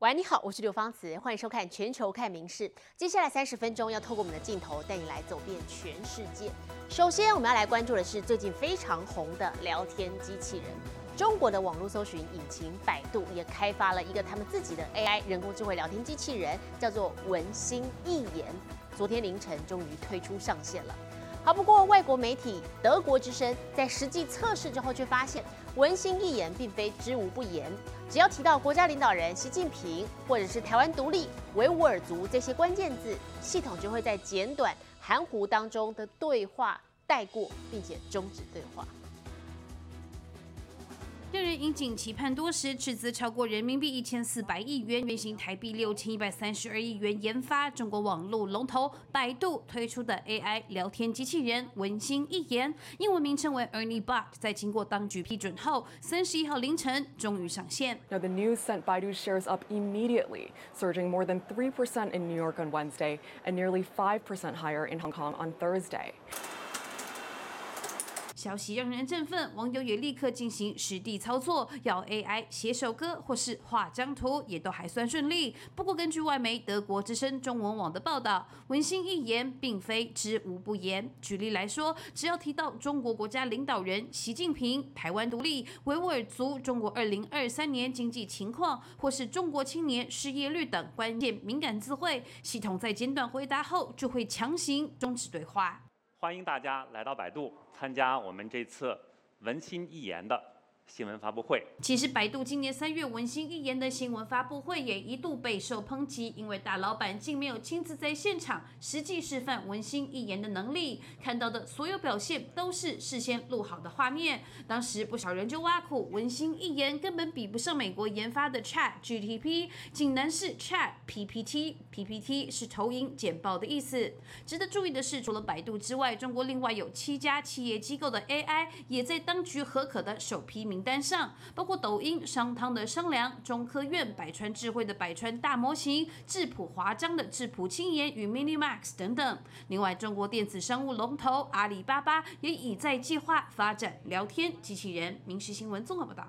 喂，你好，我是刘芳慈，欢迎收看《全球看名事》。接下来三十分钟要透过我们的镜头带你来走遍全世界。首先，我们要来关注的是最近非常红的聊天机器人。中国的网络搜寻引擎百度也开发了一个他们自己的 AI 人工智慧聊天机器人，叫做文心一言。昨天凌晨终于推出上线了。好，不过外国媒体德国之声在实际测试之后，却发现文心一言并非知无不言。只要提到国家领导人习近平，或者是台湾独立、维吾尔族这些关键字，系统就会在简短含糊当中的对话带过，并且终止对话。令人引颈期盼多时，斥资超过人民币一千四百亿元，原型台币六千一百三十二亿元研发，中国网络龙头百度推出的 AI 聊天机器人文心一言，英文名称为 Ernie Bot，在经过当局批准后，三十一号凌晨终于上线。Now the news sent Baidu shares up immediately, surging more than three percent in New York on Wednesday and nearly five percent higher in Hong Kong on Thursday. 消息让人振奋，网友也立刻进行实地操作，要 AI 写首歌或是画张图，也都还算顺利。不过，根据外媒德国之声中文网的报道，文心一言并非知无不言。举例来说，只要提到中国国家领导人习近平、台湾独立、维吾尔族、中国二零二三年经济情况，或是中国青年失业率等关键敏感词汇，系统在简短回答后就会强行终止对话。欢迎大家来到百度，参加我们这次文心一言的。新闻发布会。其实，百度今年三月文心一言的新闻发布会也一度备受抨击，因为大老板竟没有亲自在现场实际示范文心一言的能力，看到的所有表现都是事先录好的画面。当时不少人就挖苦文心一言根本比不上美国研发的 Chat GTP，仅能是 Chat PPT，PPT 是投影简报的意思。值得注意的是，除了百度之外，中国另外有七家企业机构的 AI 也在当局合可的首批名。名单上包括抖音、商汤的商量、中科院、百川智慧的百川大模型、质朴华章的质朴轻言与 MiniMax 等等。另外，中国电子商务龙头阿里巴巴也已在计划发展聊天机器人。民事新闻综合报道。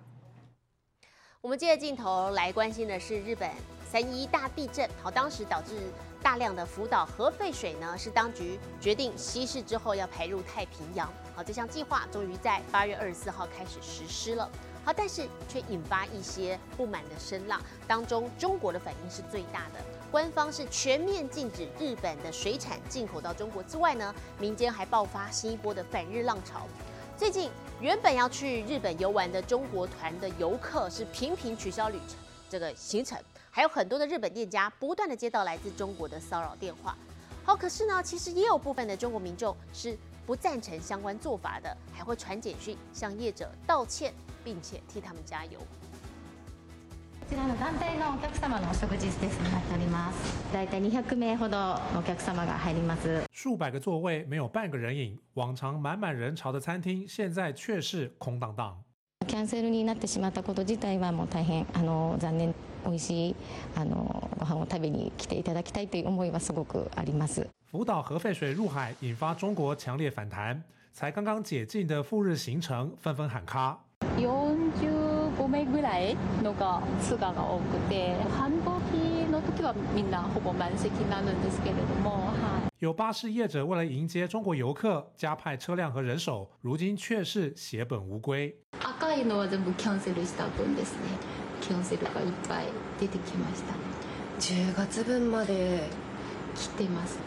我们接着镜头来关心的是日本三一大地震，好，当时导致大量的福岛核废水呢，是当局决定稀释之后要排入太平洋。好，这项计划终于在八月二十四号开始实施了。好，但是却引发一些不满的声浪，当中中国的反应是最大的。官方是全面禁止日本的水产进口到中国之外呢，民间还爆发新一波的反日浪潮。最近原本要去日本游玩的中国团的游客是频频取消旅程这个行程，还有很多的日本店家不断的接到来自中国的骚扰电话。好，可是呢，其实也有部分的中国民众是。不赞成相关做法的，还会传简讯向业者道歉，并且替他们加油。こちらの団体のお客様のお食事スペースになっております。大体200名ほどのお客様が入ります。数百个座位，没有半个人影。往常满满人潮的餐厅，现在却是空荡荡。キャンセルになってしまったこと自体はもう大変あの残念。 美味しいあのご飯を食べに来ていただきたいという思いはすごくあります。福岛核废水入海，引发中国强烈反弹。才刚刚解禁的赴日行程，纷纷喊卡。45名ぐらいのがツアーが多くて、繁忙期の時はみんなほぼ満席になるんですけれども、はい。有巴士业者为了迎接中国游客，加派车辆和人手，如今却是血本无归。赤いのは全部キャンセルした分ですね。 キャンセルがいっぱい出てきました。10月分まで来てます。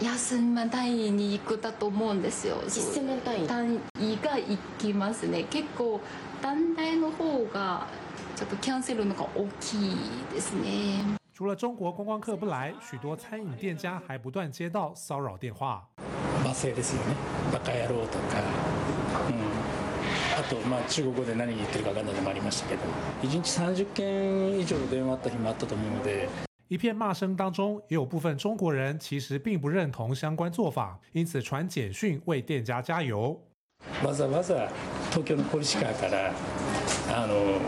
休み単位に行くだと思うんですよ。1000万単位単位が行きますね。結構団体の方がちょっとキャンセルのが大きいですね。除了中国观光客不来，许多餐饮店家还不断接到骚扰电话。罵声ですよね。バカ野郎とか。うん。あとまあ中国語で何言ってるか分かんないのもありましたけど、1日30件以上電話あった日もあったと思うので。一片骂声当中，也有部分中国人其实并不认同相关做法，因此传简讯为店家加油。わざわざ東京のポリシカからあの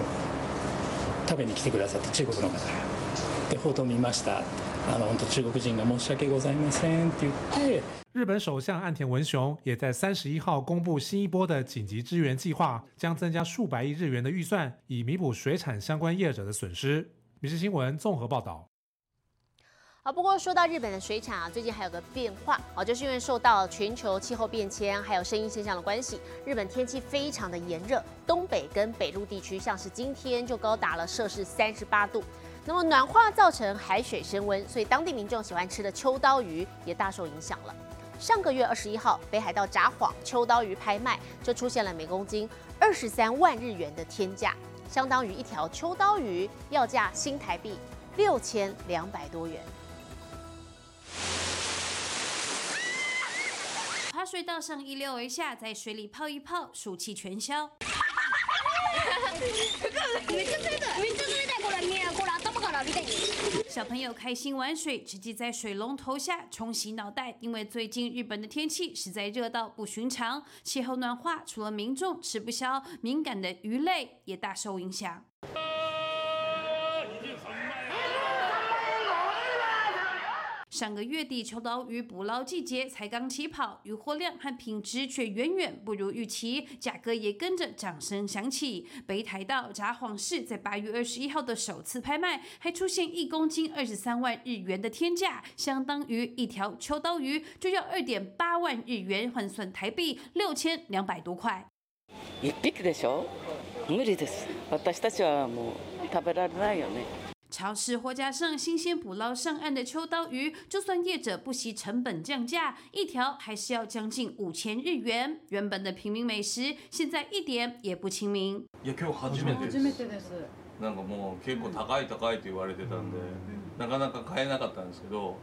食べに来てくださった中国の方がで報道見ました。あの本当中国人が申し訳ございませんって言って。日本首相岸田文雄也在三十一号公布新一波的紧急支援计划，将增加数百亿日元的预算，以弥补水产相关业者的损失。 民事新闻综合报道。啊，不过说到日本的水产啊，最近还有个变化啊，就是因为受到全球气候变迁还有声音现象的关系，日本天气非常的炎热，东北跟北陆地区像是今天就高达了摄氏三十八度。 那么暖化造成海水升温，所以当地民众喜欢吃的秋刀鱼也大受影响了。上个月二十一号，北海道札幌秋刀鱼拍卖就出现了每公斤二十三万日元的天价，相当于一条秋刀鱼要价新台币六千两百多元。滑水道上一溜而下，在水里泡一泡，暑气全消。小朋友开心玩水，直接在水龙头下冲洗脑袋。因为最近日本的天气实在热到不寻常，气候暖化，除了民众吃不消，敏感的鱼类也大受影响。上个月底，秋刀鱼捕捞季节才刚起跑，渔获量和品质却远远不如预期，价格也跟着掌声响起。北海道札幌市在八月二十一号的首次拍卖，还出现一公斤二十三万日元的天价，相当于一条秋刀鱼就要二点八万日元，换算台币六千两百多块。一匹でしょ？無理です。私たちはもう食べられないよね。 超市货架上新鲜捕捞上岸的秋刀鱼，就算业者不惜成本降价，一条还是要将近五千日元。原本的平民美食，现在一点也不亲民。いや今日初めてです。初めてです。なんかもう結構高い高いと言われてたんで、なかなか買えなかったんですけど。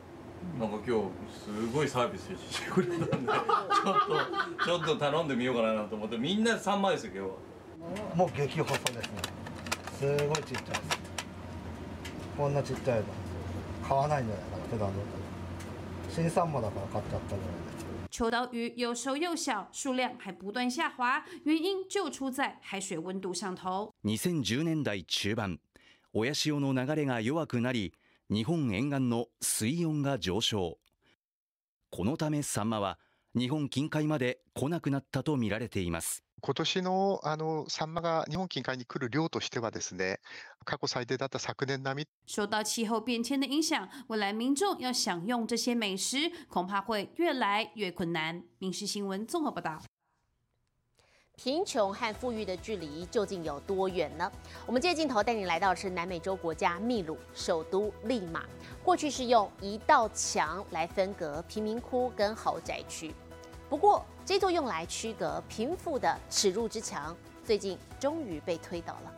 なんか今日すごいサービスしてくれたんでちょっとちょっと頼んでみようかなと思ってみんな3枚ですよ今日はもう激細ですねすごいちっちゃいです こんなちっちゃいの買わないんじゃない？かな普段だと新サンマだから買っちゃったぐらい秋刀鱼又瘦又小，数量还不断下滑，原因就出在海水温度上头。2010年代中盤、親潮の流れが弱くなり、日本沿岸の水温が上昇。このためサンマは日本近海まで来なくなったと見られています。今年のあのサンマが日本近海に来る量としてはですね、過去最低だった昨年並み。受到气候变迁的影响，未来民众要享用这些美食，恐怕会越来越困难。民事新闻综合报道。贫穷和富裕的距离究竟有多远呢？我们借镜头带你来到的是南美洲国家秘鲁首都利马。过去是用一道墙来分隔贫民窟跟豪宅区。 不过，这座用来区隔贫富的耻辱之墙，最近终于被推倒了。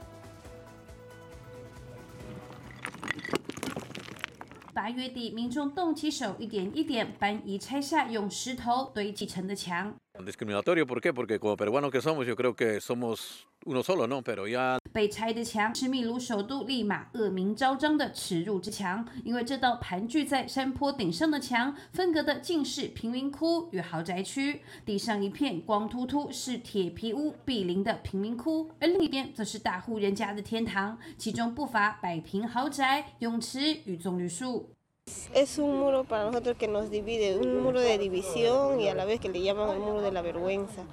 八月底，民众动起手，一点一点搬移拆下用石头堆砌成的墙。被拆的墙是秘鲁首都利马恶名昭彰的耻辱之墙，因为这道盘踞在山坡顶上的墙，分隔的尽是贫民窟与豪宅区。地上一片光秃秃，是铁皮屋毗邻的贫民窟，而另一边则是大户人家的天堂，其中不乏百平豪宅、泳池与棕榈树。Es un muro para nosotros que nos divide, un muro de división y a la vez que le llaman el muro de la vergüenza,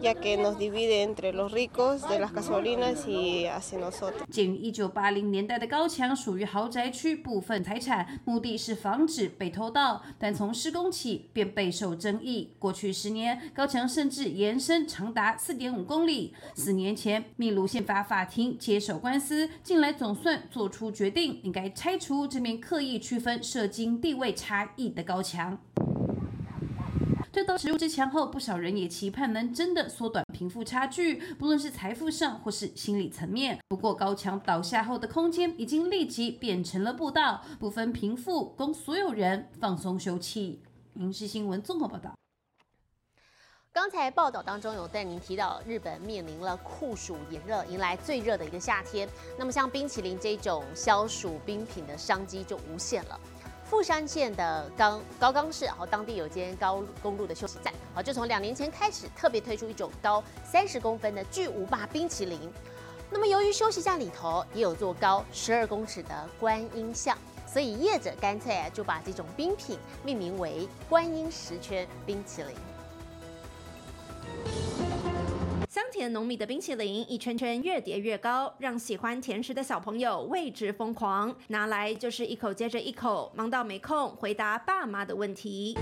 ya que nos divide entre los ricos de las gasolinas y hacia nosotros. 建于一九八零年代的高墙属于豪宅区部分财产，目的是防止被偷盗，但从施工起便备受争议。过去十年，高墙甚至延伸长达四点五公里。四年前，秘鲁宪法法庭接手官司，近来总算做出决定，应该拆除这面刻意区分经地位差异的高墙。推倒耻辱之墙后，不少人也期盼能真的缩短贫富差距，不论是财富上或是心理层面。不过，高墙倒下后的空间已经立即变成了步道，不分贫富，供所有人放松休憩。民事新闻综合报道。刚才报道当中有带您提到，日本面临了酷暑炎热，迎来最热的一个夏天。那么，像冰淇淋这种消暑冰品的商机就无限了。富山县的高高冈市，好当地有间高公路的休息站，好，就从两年前开始特别推出一种高三十公分的巨无霸冰淇淋。那么由于休息站里头也有座高十二公尺的观音像，所以业者干脆就把这种冰品命名为观音石圈冰淇淋。香甜浓密的冰淇淋一圈圈越叠越高，让喜欢甜食的小朋友为之疯狂，拿来就是一口接着一口，忙到没空回答爸妈的问题。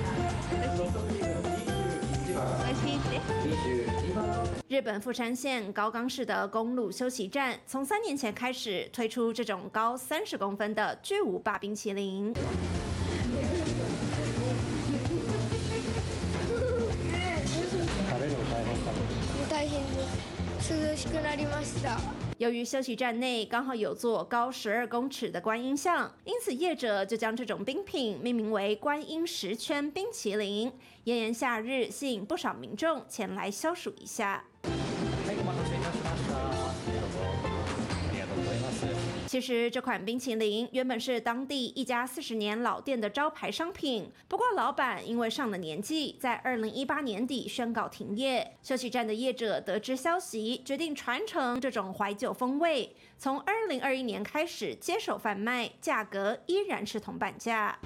日本富山县高冈市的公路休息站，从三年前开始推出这种高三十公分的巨无霸冰淇淋。くなりました由于休息站内刚好有座高十二公尺的观音像，因此业者就将这种冰品命名为“观音十圈冰淇淋”。炎炎夏日，吸引不少民众前来消暑一下。 其实这款冰淇淋原本是当地一家四十年老店的招牌商品，不过老板因为上了年纪，在二零一八年底宣告停业。休息站的业者得知消息，决定传承这种怀旧风味，从二零二一年开始接手贩卖，价格依然是铜板价。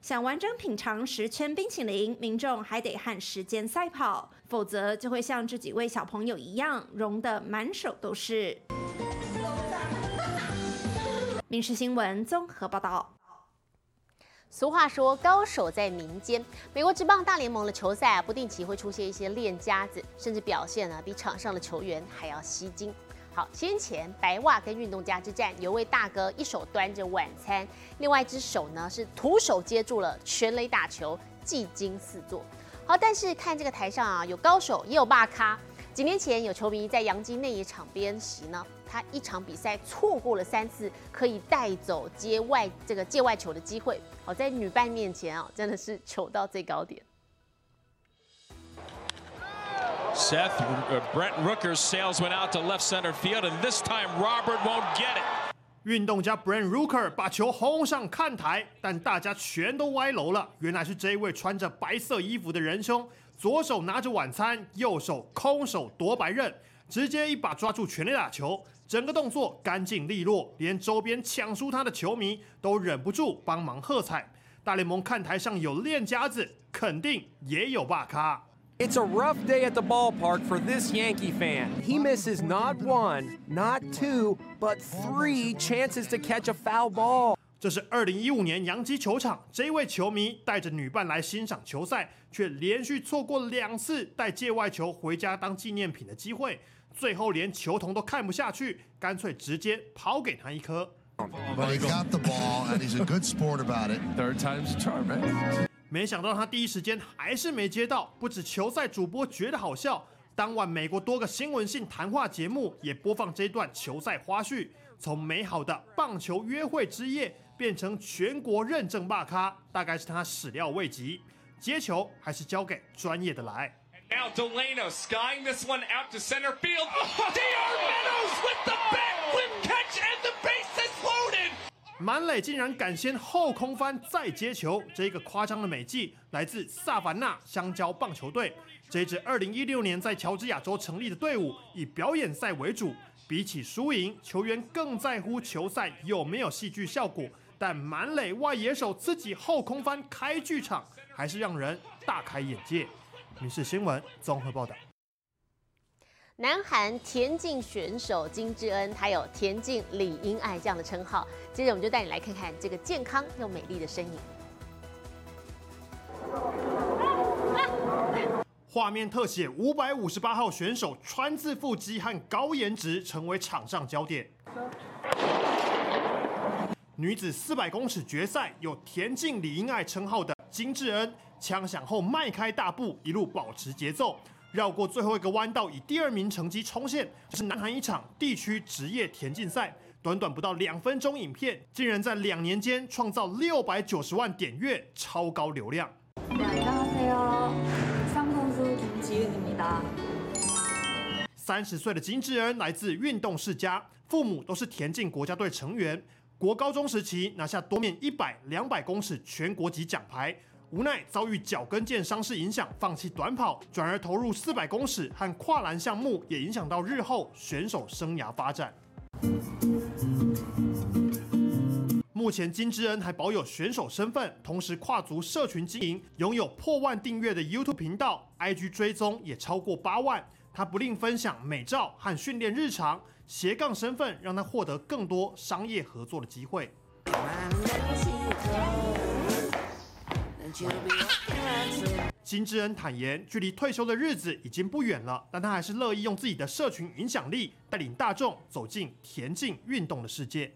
想完整品尝十圈冰淇淋，民众还得和时间赛跑，否则就会像这几位小朋友一样，融得满手都是。民事新闻综合报道。俗话说，高手在民间。美国职棒大联盟的球赛啊，不定期会出现一些练家子，甚至表现呢比场上的球员还要吸睛。好，先前白袜跟运动家之战，有位大哥一手端着晚餐，另外一只手呢是徒手接住了全垒打球，技惊四座。好，但是看这个台上啊，有高手也有骂咖。几年前有球迷在洋基内野场边席呢，他一场比赛错过了三次可以带走接外这个界外球的机会。好，在女伴面前啊，真的是球到最高点。Seth uh, Brent Rooker's sails went out to left center field, and this time Robert won't get it. 运动家 Brand Rooker 把球轰上看台，但大家全都歪楼了。原来是这一位穿着白色衣服的仁兄，左手拿着晚餐，右手空手夺白刃，直接一把抓住全力打球，整个动作干净利落，连周边抢输他的球迷都忍不住帮忙喝彩。大联盟看台上有练家子，肯定也有霸咖。It's a rough day at the ballpark for this Yankee fan. He misses not one, not two, but three chances to catch a foul ball. 这是二零一五年洋基球场，这位球迷带着女伴来欣赏球赛，却连续错过两次带界外球回家当纪念品的机会，最后连球童都看不下去，干脆直接抛给他一颗。But he got the ball and he's a good sport about it. Third time's a charm, man. 没想到他第一时间还是没接到。不止球赛主播觉得好笑，当晚美国多个新闻性谈话节目也播放这段球赛花絮，从美好的棒球约会之夜变成全国认证大咖，大概是他始料未及。接球还是交给专业的来。Now Delano skying this one out to center field. Oh. D.R. Meadows with the bat catch and the ba 满垒竟然敢先后空翻再接球，这一个夸张的美技来自萨凡纳香蕉棒球队。这支2016年在乔治亚州成立的队伍以表演赛为主，比起输赢，球员更在乎球赛有没有戏剧效果。但满垒外野手自己后空翻开剧场，还是让人大开眼界。民事新闻综合报道。南韩田径选手金智恩，她有“田径李英爱”这样的称号。接着，我们就带你来看看这个健康又美丽的身影。画面特写：五百五十八号选手川字腹肌和高颜值成为场上焦点。女子四百公尺决赛，有“田径李英爱”称号的金智恩，枪响后迈开大步，一路保持节奏。绕过最后一个弯道，以第二名成绩冲线。这是南韩一场地区职业田径赛，短短不到两分钟影片，竟然在两年间创造六百九十万点阅，超高流量。三十岁的金智恩来自运动世家，父母都是田径国家队成员。国高中时期拿下多面一百、两百公尺全国级奖牌。无奈遭遇脚跟腱伤势影响，放弃短跑，转而投入四百公尺和跨栏项目，也影响到日后选手生涯发展。目前金智恩还保有选手身份，同时跨足社群经营，拥有破万订阅的 YouTube 频道，IG 追踪也超过八万。他不吝分享美照和训练日常，斜杠身份让他获得更多商业合作的机会。金智恩坦言，距离退休的日子已经不远了，但他还是乐意用自己的社群影响力，带领大众走进田径运动的世界。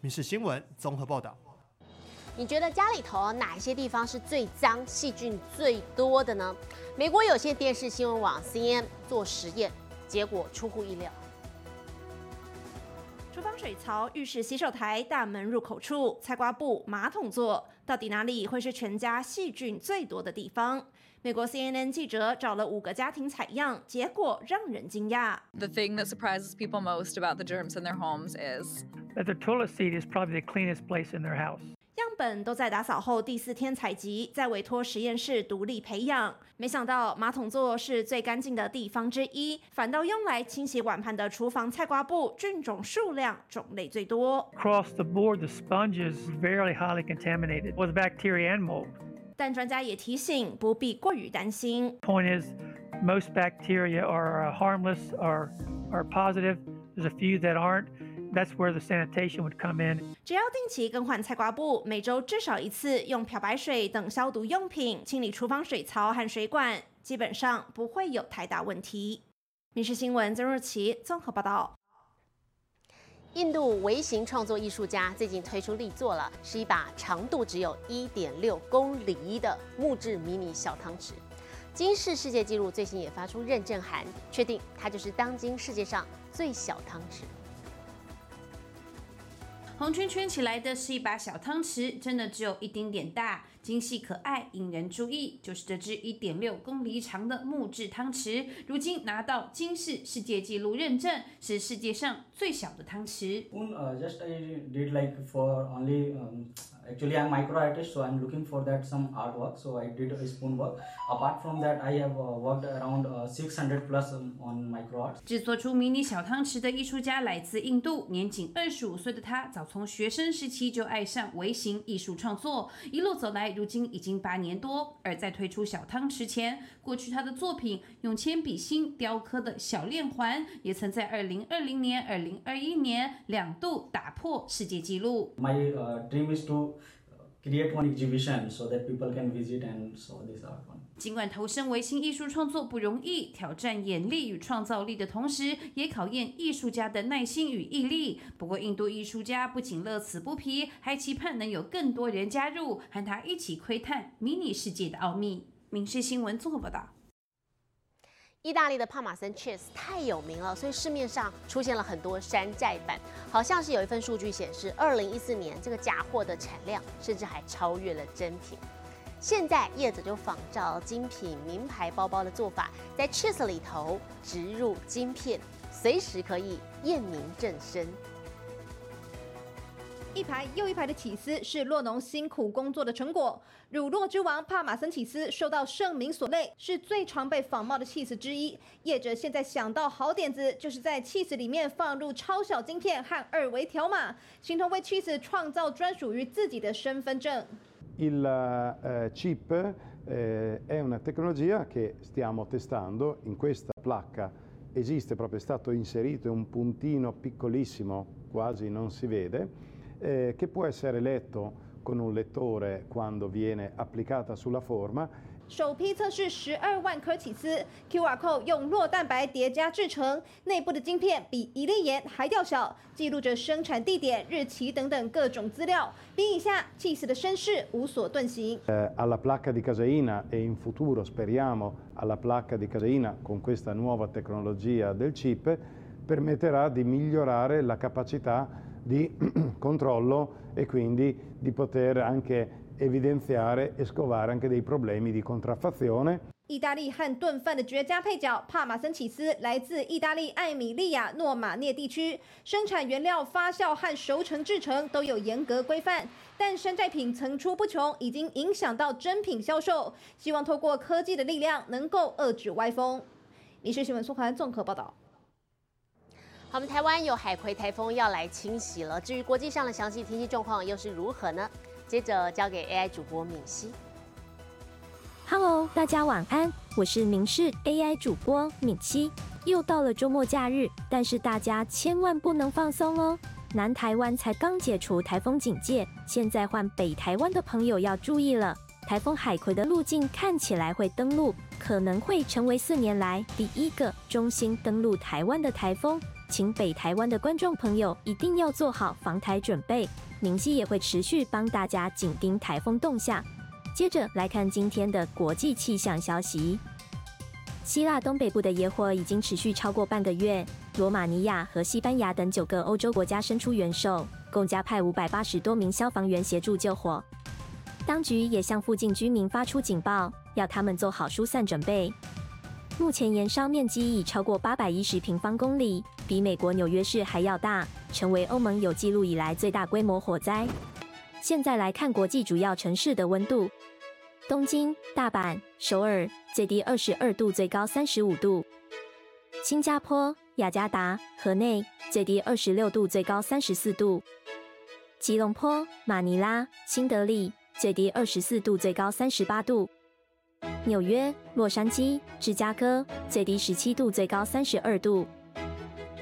民事新闻综合报道。你觉得家里头哪些地方是最脏、细菌最多的呢？美国有线电视新闻网 CNN 做实验，结果出乎意料。厨房水槽、浴室洗手台、大门入口处、菜瓜布、马桶座，到底哪里会是全家细菌最多的地方？美国 CNN 记者找了五个家庭采样，结果让人惊讶。The thing that surprises people most about the germs in their homes is that the toilet seat is probably the cleanest place in their house. 样本都在打扫后第四天采集，再委托实验室独立培养。没想到马桶座是最干净的地方之一，反倒用来清洗碗盘的厨房菜瓜布菌种数量种类最多。Across the board, the sponge is very highly contaminated with bacteria and mold. 但专家也提醒，不必过于担心。Point is, most bacteria are uh, harmless or are positive. There's a few that aren't. That's where the sanitation would come in. 只要定期更换菜瓜布，每周至少一次用漂白水等消毒用品清理厨房水槽和水管，基本上不会有太大问题。民事新闻曾若琪综合报道。印度微型创作艺术家最近推出力作了，是一把长度只有一点六公里的木质迷你小汤匙。金氏世界纪录最新也发出认证函，确定它就是当今世界上最小汤匙。红圈圈起来的是一把小汤匙，真的只有一丁点大，精细可爱，引人注意。就是这只一点六公里长的木质汤匙，如今拿到金氏世界纪录认证，是世界上最小的汤匙。Uh, um, actually I'm micro artist so I'm looking for that some artwork so I did a spoon work apart from that I have uh, worked around uh, 600 plus um, on micro art 制作出迷你小汤匙的艺术家来自印度，年仅二十五岁的他，早从学生时期就爱上微型艺术创作，一路走来，如今已经八年多。而在推出小汤匙前，过去他的作品用铅笔芯雕刻的小链环，也曾在二零二零年、二零二一年两度打破世界纪录。my uh, dream is to create one exhibition so that people can visit and saw this art one 尽管投身微型艺术创作不容易，挑战眼力与创造力的同时，也考验艺术家的耐心与毅力。不过，印度艺术家不仅乐此不疲，还期盼能有更多人加入，和他一起窥探迷你世界的奥秘。民事新闻综合报道。意大利的帕玛森 cheese 太有名了，所以市面上出现了很多山寨版。好像是有一份数据显示，二零一四年这个假货的产量甚至还超越了真品。现在叶子就仿照精品名牌包包的做法，在 cheese 里头植入晶片，随时可以验明正身。一排又一排的起司是洛农辛苦工作的成果。乳酪之王帕玛森起司受到盛名所累，是最常被仿冒的 cheese 之一。业者现在想到好点子，就是在 cheese 里面放入超小晶片和二维条码，形同为 cheese 创造专属于自己的身份证。Il chip è una tecnologia che stiamo testando in questa placca. Esiste proprio, è stato inserito un puntino piccolissimo, quasi non si vede, eh, che può essere letto con un lettore quando viene applicata sulla forma 首批测试十二万颗起司，QR code 用酪蛋白叠加制成，内部的晶片比一粒盐还要小，记录着生产地点、日期等等各种资料。比一下，cheese 的身世无所遁形。 eh, alla placca di caseina e in futuro speriamo alla placca di caseina con questa nuova tecnologia del chip permetterà di migliorare la capacità 意大利和炖饭的绝佳配角帕马森起司来自意大利艾米利亚诺马涅地区，生产原料、发酵和熟成制成都有严格规范，但山寨品层出不穷，已经影响到真品销售。希望透过科技的力量，能够遏制歪风。民事新闻苏涵综合报道。我们台湾有海葵台风要来侵袭了，至于国际上的详细天气状况又是如何呢？接着交给 AI 主播敏熙。Hello，大家晚安，我是明视 AI 主播敏熙。又到了周末假日，但是大家千万不能放松哦。南台湾才刚解除台风警戒，现在换北台湾的朋友要注意了。台风海葵的路径看起来会登陆，可能会成为四年来第一个中心登陆台湾的台风，请北台湾的观众朋友一定要做好防台准备。明熙也会持续帮大家紧盯台风动向。接着来看今天的国际气象消息。希腊东北部的野火已经持续超过半个月，罗马尼亚和西班牙等九个欧洲国家伸出援手，共加派五百八十多名消防员协助救火。当局也向附近居民发出警报，要他们做好疏散准备。目前燃烧面积已超过八百一十平方公里，比美国纽约市还要大，成为欧盟有记录以来最大规模火灾。现在来看国际主要城市的温度。东京、大阪、首尔最低二十二度，最高三十五度；新加坡、雅加达、河内最低二十六度，最高三十四度；吉隆坡、马尼拉、新德里最低二十四度，最高三十八度；纽约、洛杉矶、芝加哥最低十七度，最高三十二度；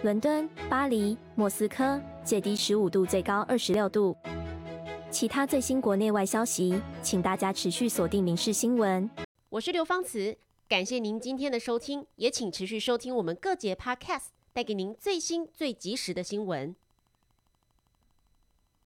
伦敦、巴黎、莫斯科最低十五度，最高二十六度。其他最新国内外消息，请大家持续锁定《民事新闻》。我是刘芳慈，感谢您今天的收听，也请持续收听我们各节 Podcast，带给您最新最及时的新闻。